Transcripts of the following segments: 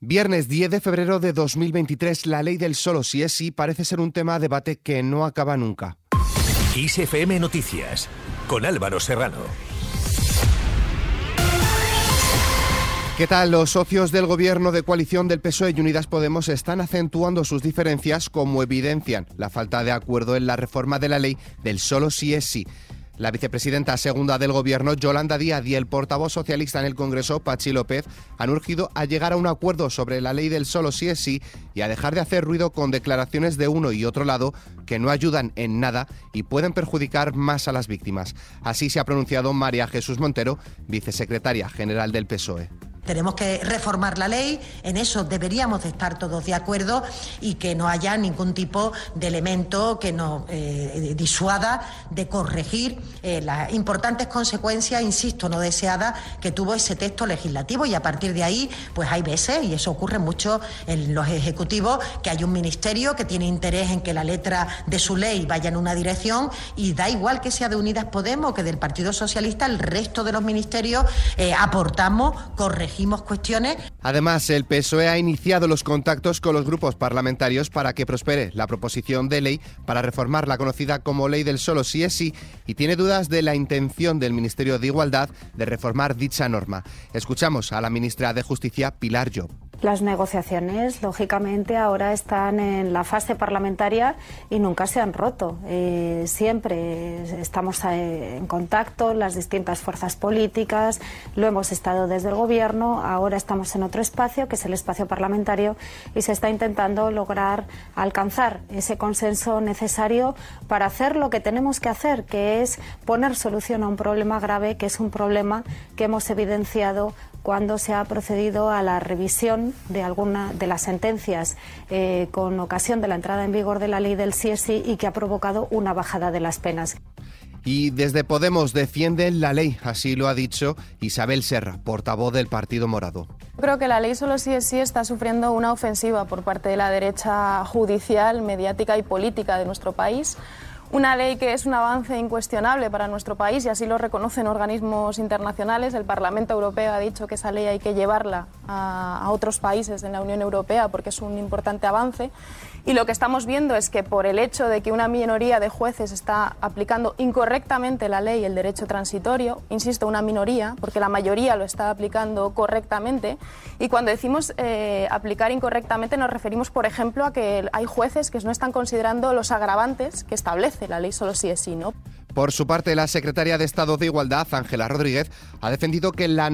Viernes 10 de febrero de 2023, la ley del solo si es sí parece ser un tema de debate que no acaba nunca. ISFM Noticias, con Álvaro Serrano. ¿Qué tal? Los socios del gobierno de coalición del PSOE y Unidas Podemos están acentuando sus diferencias como evidencian la falta de acuerdo en la reforma de la ley del solo si es sí. La vicepresidenta segunda del Gobierno, Yolanda Díaz, y el portavoz socialista en el Congreso, Pachi López, han urgido a llegar a un acuerdo sobre la ley del solo sí es sí y a dejar de hacer ruido con declaraciones de uno y otro lado que no ayudan en nada y pueden perjudicar más a las víctimas. Así se ha pronunciado María Jesús Montero, vicesecretaria general del PSOE. Tenemos que reformar la ley, en eso deberíamos de estar todos de acuerdo y que no haya ningún tipo de elemento que nos eh, disuada de corregir eh, las importantes consecuencias, insisto, no deseadas que tuvo ese texto legislativo. Y a partir de ahí, pues hay veces, y eso ocurre mucho en los ejecutivos, que hay un ministerio que tiene interés en que la letra de su ley vaya en una dirección y da igual que sea de Unidas Podemos que del Partido Socialista, el resto de los ministerios eh, aportamos, corregir Además, el PSOE ha iniciado los contactos con los grupos parlamentarios para que prospere la proposición de ley para reformar la conocida como ley del solo sí es sí y tiene dudas de la intención del Ministerio de Igualdad de reformar dicha norma. Escuchamos a la ministra de Justicia, Pilar Job. Las negociaciones, lógicamente, ahora están en la fase parlamentaria y nunca se han roto. Eh, siempre estamos eh, en contacto, las distintas fuerzas políticas, lo hemos estado desde el Gobierno, ahora estamos en otro espacio, que es el espacio parlamentario, y se está intentando lograr alcanzar ese consenso necesario para hacer lo que tenemos que hacer, que es poner solución a un problema grave, que es un problema que hemos evidenciado cuando se ha procedido a la revisión de alguna de las sentencias eh, con ocasión de la entrada en vigor de la ley del CSI y que ha provocado una bajada de las penas. Y desde Podemos defienden la ley, así lo ha dicho Isabel Serra, portavoz del Partido Morado. Creo que la ley solo sí es sí está sufriendo una ofensiva por parte de la derecha judicial, mediática y política de nuestro país una ley que es un avance incuestionable para nuestro país y así lo reconocen organismos internacionales. El Parlamento Europeo ha dicho que esa ley hay que llevarla a, otros países en la Unión Europea porque es un importante avance. Y lo que estamos viendo es que por el hecho de que una minoría de jueces está aplicando incorrectamente la ley y el derecho transitorio, insisto, una minoría, porque la mayoría lo está aplicando correctamente, y cuando decimos eh, aplicar incorrectamente nos referimos, por ejemplo, a que hay jueces que no están considerando los agravantes que la ley solo si es sí, ¿no? Por su parte, la secretaria de Estado de Igualdad, Ángela Rodríguez, ha defendido que la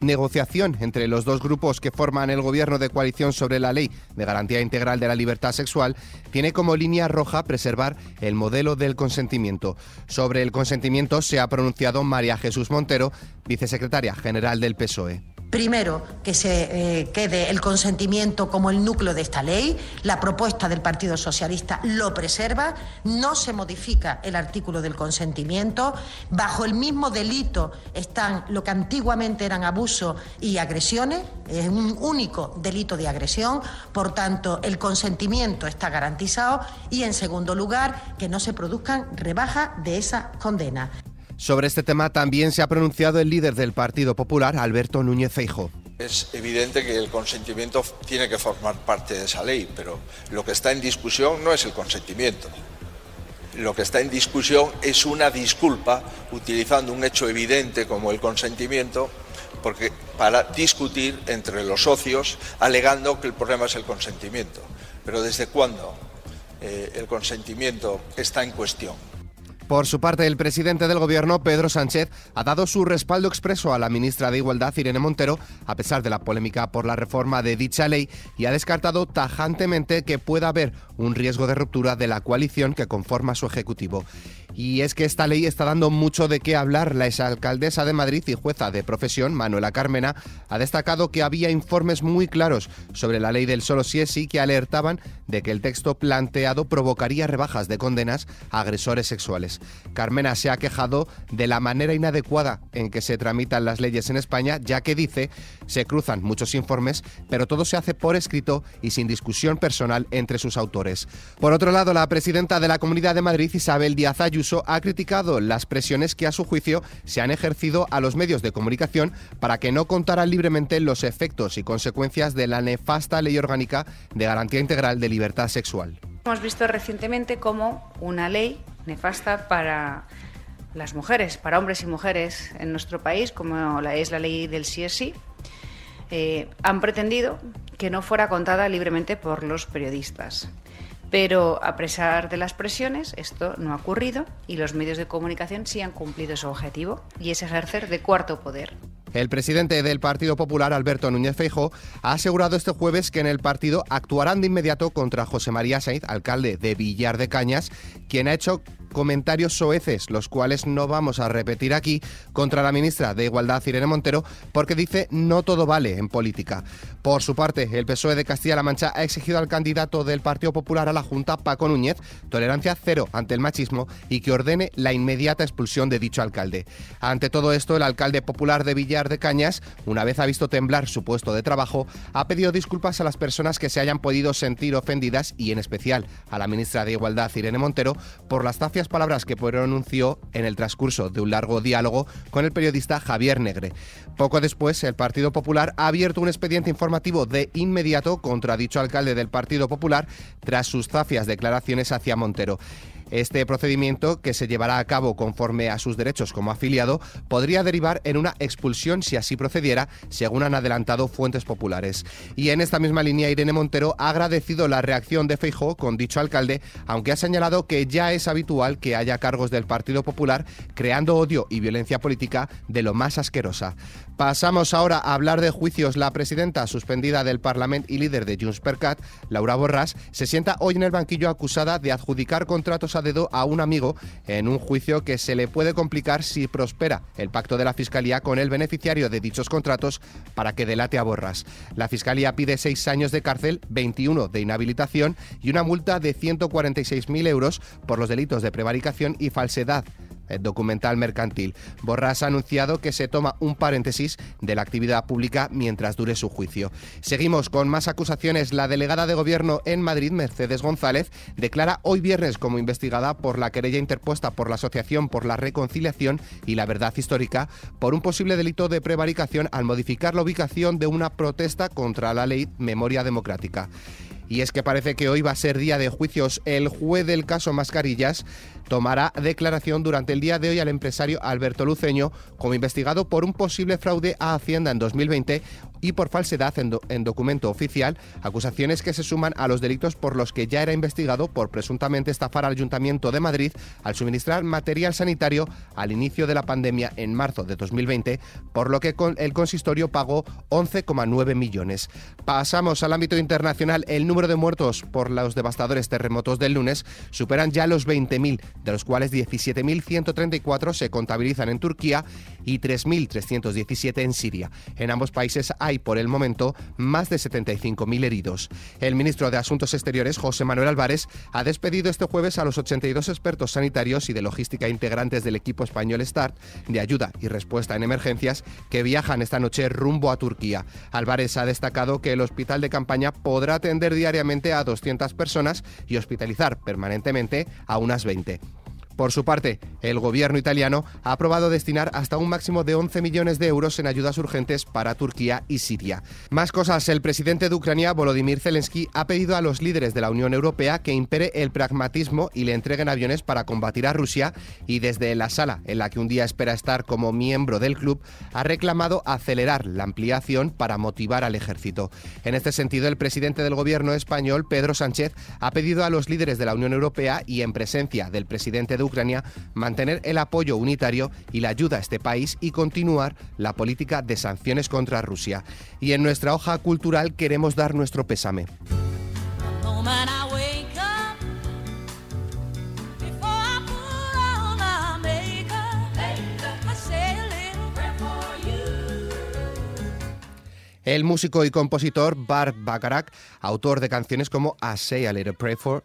negociación entre los dos grupos que forman el gobierno de coalición sobre la ley de garantía integral de la libertad sexual tiene como línea roja preservar el modelo del consentimiento. Sobre el consentimiento se ha pronunciado María Jesús Montero, vicesecretaria general del PSOE. Primero, que se eh, quede el consentimiento como el núcleo de esta ley. La propuesta del Partido Socialista lo preserva. No se modifica el artículo del consentimiento. Bajo el mismo delito están lo que antiguamente eran abusos y agresiones. Es un único delito de agresión. Por tanto, el consentimiento está garantizado. Y, en segundo lugar, que no se produzcan rebajas de esa condena. Sobre este tema también se ha pronunciado el líder del Partido Popular, Alberto Núñez Feijo. Es evidente que el consentimiento tiene que formar parte de esa ley, pero lo que está en discusión no es el consentimiento. Lo que está en discusión es una disculpa utilizando un hecho evidente como el consentimiento porque, para discutir entre los socios alegando que el problema es el consentimiento. Pero ¿desde cuándo eh, el consentimiento está en cuestión? Por su parte, el presidente del Gobierno, Pedro Sánchez, ha dado su respaldo expreso a la ministra de Igualdad, Irene Montero, a pesar de la polémica por la reforma de dicha ley, y ha descartado tajantemente que pueda haber un riesgo de ruptura de la coalición que conforma su Ejecutivo. Y es que esta ley está dando mucho de qué hablar. La exalcaldesa de Madrid y jueza de profesión, Manuela Carmena, ha destacado que había informes muy claros sobre la ley del solo si es sí que alertaban de que el texto planteado provocaría rebajas de condenas a agresores sexuales. Carmena se ha quejado de la manera inadecuada en que se tramitan las leyes en España, ya que dice se cruzan muchos informes, pero todo se hace por escrito y sin discusión personal entre sus autores. Por otro lado, la presidenta de la Comunidad de Madrid, Isabel Díaz Ayuso, Ayuso ha criticado las presiones que a su juicio se han ejercido a los medios de comunicación para que no contaran libremente los efectos y consecuencias de la nefasta ley orgánica de garantía integral de libertad sexual. Hemos visto recientemente cómo una ley nefasta para las mujeres, para hombres y mujeres en nuestro país, como es la ley del CSI, eh, han pretendido que no fuera contada libremente por los periodistas. Pero a pesar de las presiones, esto no ha ocurrido y los medios de comunicación sí han cumplido su objetivo y es ejercer de cuarto poder. El presidente del Partido Popular, Alberto Núñez Feijo, ha asegurado este jueves que en el partido actuarán de inmediato contra José María Sainz, alcalde de Villar de Cañas, quien ha hecho comentarios soeces, los cuales no vamos a repetir aquí, contra la ministra de Igualdad, Irene Montero, porque dice no todo vale en política. Por su parte, el PSOE de Castilla-La Mancha ha exigido al candidato del Partido Popular a la Junta, Paco Núñez, tolerancia cero ante el machismo y que ordene la inmediata expulsión de dicho alcalde. Ante todo esto, el alcalde popular de Villar de Cañas, una vez ha visto temblar su puesto de trabajo, ha pedido disculpas a las personas que se hayan podido sentir ofendidas y en especial a la ministra de Igualdad, Irene Montero, por las tafias palabras que pronunció en el transcurso de un largo diálogo con el periodista Javier Negre. Poco después, el Partido Popular ha abierto un expediente informativo de inmediato contra dicho alcalde del Partido Popular tras sus zafias declaraciones hacia Montero. Este procedimiento, que se llevará a cabo conforme a sus derechos como afiliado, podría derivar en una expulsión si así procediera, según han adelantado fuentes populares. Y en esta misma línea, Irene Montero ha agradecido la reacción de Feijó con dicho alcalde, aunque ha señalado que ya es habitual que haya cargos del Partido Popular creando odio y violencia política de lo más asquerosa. Pasamos ahora a hablar de juicios. La presidenta suspendida del Parlamento y líder de Junts per Cat, Laura Borràs, se sienta hoy en el banquillo acusada de adjudicar contratos a dedo a un amigo en un juicio que se le puede complicar si prospera el pacto de la Fiscalía con el beneficiario de dichos contratos para que delate a Borras. La Fiscalía pide seis años de cárcel, 21 de inhabilitación y una multa de 146.000 euros por los delitos de prevaricación y falsedad documental mercantil. Borras ha anunciado que se toma un paréntesis de la actividad pública mientras dure su juicio. Seguimos con más acusaciones. La delegada de gobierno en Madrid, Mercedes González, declara hoy viernes como investigada por la querella interpuesta por la Asociación por la Reconciliación y la Verdad Histórica por un posible delito de prevaricación al modificar la ubicación de una protesta contra la ley Memoria Democrática. Y es que parece que hoy va a ser día de juicios. El juez del caso Mascarillas tomará declaración durante el día de hoy al empresario Alberto Luceño como investigado por un posible fraude a Hacienda en 2020 y por falsedad en, documento oficial, acusaciones que se suman a los delitos por los que ya era investigado por presuntamente estafar al Ayuntamiento de Madrid al suministrar material sanitario al inicio de la pandemia en marzo de 2020, por lo que el consistorio pagó 11,9 millones. Pasamos al ámbito internacional. El número de muertos por los devastadores terremotos del lunes superan ya los 20.000, de los cuales 17.134 se contabilizan en Turquía y 3.317 en Siria. En ambos países hay por el momento más de 75.000 heridos. El ministro de Asuntos Exteriores, José Manuel Álvarez, ha despedido este jueves a los 82 expertos sanitarios y de logística integrantes del equipo español START de ayuda y respuesta en emergencias que viajan esta noche rumbo a Turquía. Álvarez ha destacado que el hospital de campaña podrá atender diariamente a 200 personas y hospitalizar permanentemente a unas 20. Por su parte, el gobierno italiano ha aprobado destinar hasta un máximo de 11 millones de euros en ayudas urgentes para Turquía y Siria. Más cosas, el presidente de Ucrania, Volodymyr Zelensky, ha pedido a los líderes de la Unión Europea que impere el pragmatismo y le entreguen aviones para combatir a Rusia y desde la sala en la que un día espera estar como miembro del club, ha reclamado acelerar la ampliación para motivar al ejército. En este sentido, el presidente del gobierno español, Pedro Sánchez, ha pedido a los líderes de la Unión Europea y en presencia del presidente de Ucrania mantener el apoyo unitario y la ayuda a este país y continuar la política de sanciones contra Rusia. Y en nuestra hoja cultural queremos dar nuestro pésame. El músico y compositor Bart Bacharach, autor de canciones como I Say a Little Pray For,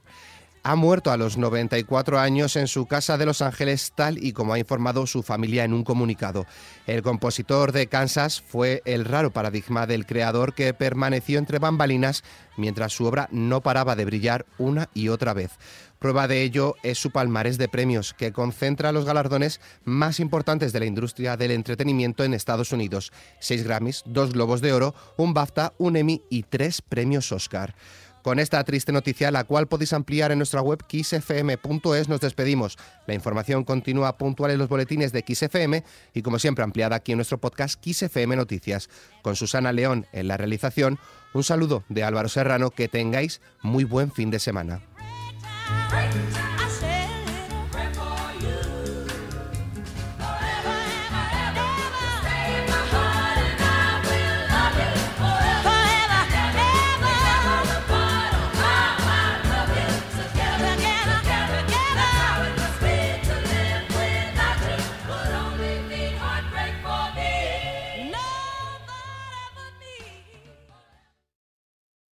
ha muerto a los 94 años en su casa de Los Ángeles, tal y como ha informado su familia en un comunicado. El compositor de Kansas fue el raro paradigma del creador que permaneció entre bambalinas mientras su obra no paraba de brillar una y otra vez. Prueba de ello es su palmarés de premios, que concentra los galardones más importantes de la industria del entretenimiento en Estados Unidos. Seis Grammys, dos Globos de Oro, un BAFTA, un Emmy y tres premios Oscar. Con esta triste noticia, la cual podéis ampliar en nuestra web xfm.es, nos despedimos. La información continúa puntual en los boletines de XFM y, como siempre, ampliada aquí en nuestro podcast XFM Noticias. Con Susana León en la realización, un saludo de Álvaro Serrano, que tengáis muy buen fin de semana.